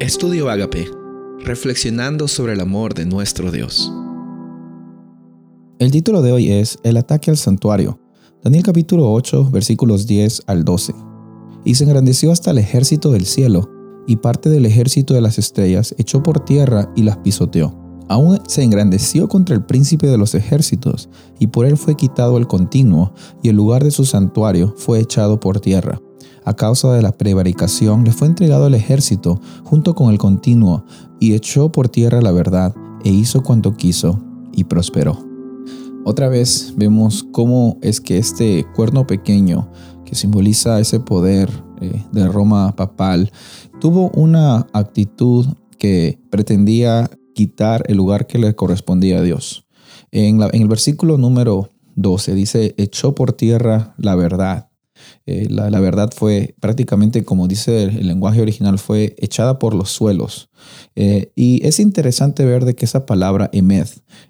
Estudio Agape, reflexionando sobre el amor de nuestro Dios. El título de hoy es El ataque al santuario. Daniel capítulo 8, versículos 10 al 12. Y se engrandeció hasta el ejército del cielo, y parte del ejército de las estrellas echó por tierra y las pisoteó. Aún se engrandeció contra el príncipe de los ejércitos, y por él fue quitado el continuo, y el lugar de su santuario fue echado por tierra a causa de la prevaricación, le fue entregado el ejército junto con el continuo, y echó por tierra la verdad, e hizo cuanto quiso, y prosperó. Otra vez vemos cómo es que este cuerno pequeño, que simboliza ese poder eh, de Roma papal, tuvo una actitud que pretendía quitar el lugar que le correspondía a Dios. En, en el versículo número 12 dice, echó por tierra la verdad eh, la, verdad fue prácticamente, como dice el, lenguaje original, fue echada por los suelos. Eh, y es interesante ver de que esa palabra emed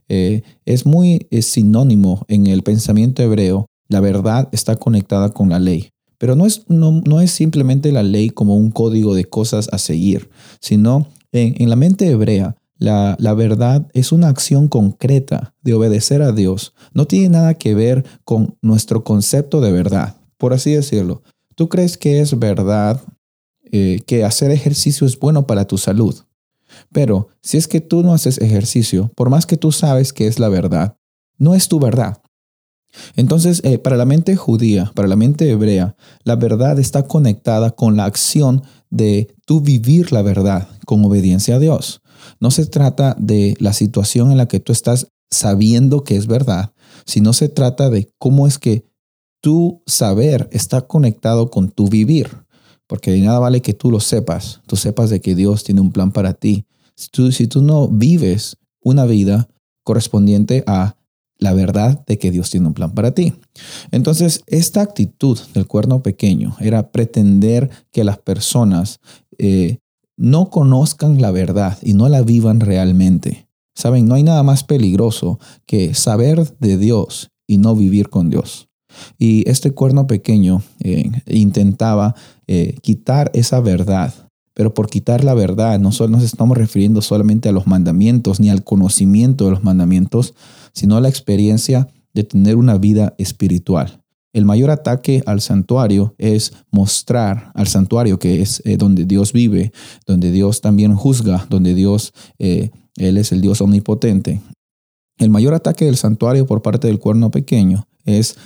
eh, es muy sinónimo en el pensamiento hebreo. La verdad está conectada con la ley. Pero no es, no, es simplemente la ley como un código de cosas a seguir, sino en, la mente hebrea la, la, verdad es una acción concreta de obedecer a Dios. No tiene nada que ver con nuestro concepto de verdad por así decirlo, ¿tú crees que es verdad eh, que hacer ejercicio es bueno para tu salud? Pero si es que tú no haces ejercicio, por más que tú sabes que es la verdad, no es tu verdad. Entonces, eh, para la mente judía, para la mente hebrea, la verdad está conectada con la acción de tú vivir la verdad con obediencia a Dios. No se trata de la situación en la que tú estás sabiendo que es verdad, sino se trata de cómo es que tu saber está conectado con tu vivir, porque de nada vale que tú lo sepas, tú sepas de que Dios tiene un plan para ti. Si tú, no vives una vida correspondiente a la verdad de que Dios tiene un plan para ti. Entonces, esta actitud del cuerno pequeño era pretender que las personas eh, no conozcan la verdad y no la vivan realmente. Saben, no hay nada más peligroso que saber de Dios y no vivir con Dios. Y este cuerno pequeño eh, intentaba eh, quitar esa verdad. Pero por quitar la verdad, no solo nos estamos refiriendo solamente a los mandamientos ni al conocimiento de los mandamientos, sino a la experiencia de tener una vida espiritual. El mayor ataque al santuario es mostrar al santuario que es eh, donde Dios vive, donde Dios también juzga, donde Dios, Él es el Dios omnipotente. El mayor ataque del santuario por parte del cuerno pequeño es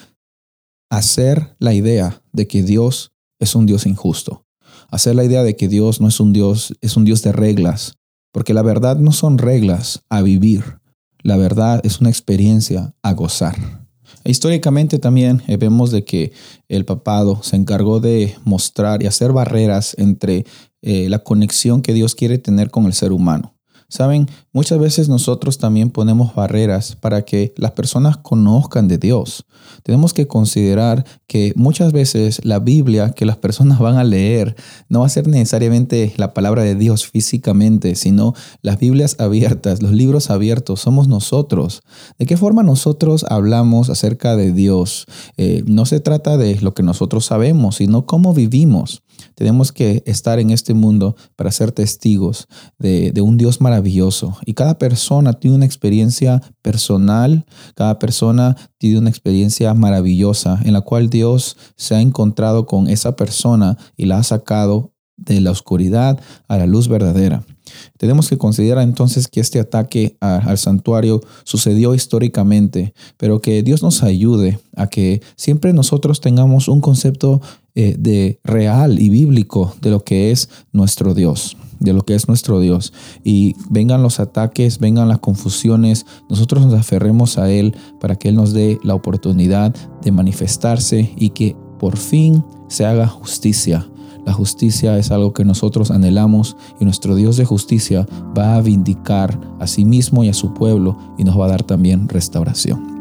hacer la idea de que Dios es un Dios injusto. Hacer la idea de que Dios no es un Dios, es un Dios de reglas. Porque la verdad no son reglas a vivir. La verdad es una experiencia a gozar. E históricamente también eh, vemos de que el papado se encargó de mostrar y hacer barreras entre eh, la conexión que Dios quiere tener con el ser humano. Saben, muchas veces nosotros también ponemos barreras para que las personas conozcan de Dios. Tenemos que considerar que muchas veces la Biblia que las personas van a leer no va a ser necesariamente la palabra de Dios físicamente, sino las Biblias abiertas, los libros abiertos, somos nosotros. ¿De qué forma nosotros hablamos acerca de Dios? Eh, no se trata de lo que nosotros sabemos, sino cómo vivimos. Tenemos que estar en este mundo para ser testigos de, un Dios maravilloso. Y cada persona tiene una experiencia personal, cada persona tiene una experiencia maravillosa en la cual Dios se ha encontrado con esa persona y la ha sacado de la oscuridad a la luz verdadera. Tenemos que considerar entonces que este ataque al santuario sucedió históricamente, pero que Dios nos ayude a que siempre nosotros tengamos un concepto eh, de real y bíblico de lo que es nuestro Dios, de lo que es nuestro Dios. Y vengan los ataques, vengan las confusiones, nosotros nos aferremos a Él para que Él nos dé la oportunidad de manifestarse y que por fin se haga justicia. La justicia es algo que nosotros anhelamos y nuestro Dios de justicia va a vindicar a sí mismo y a su pueblo y nos va a dar también restauración.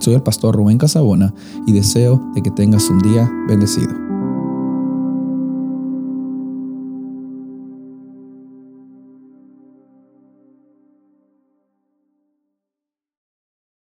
Soy el pastor Rubén Casabona y deseo de que tengas un día bendecido.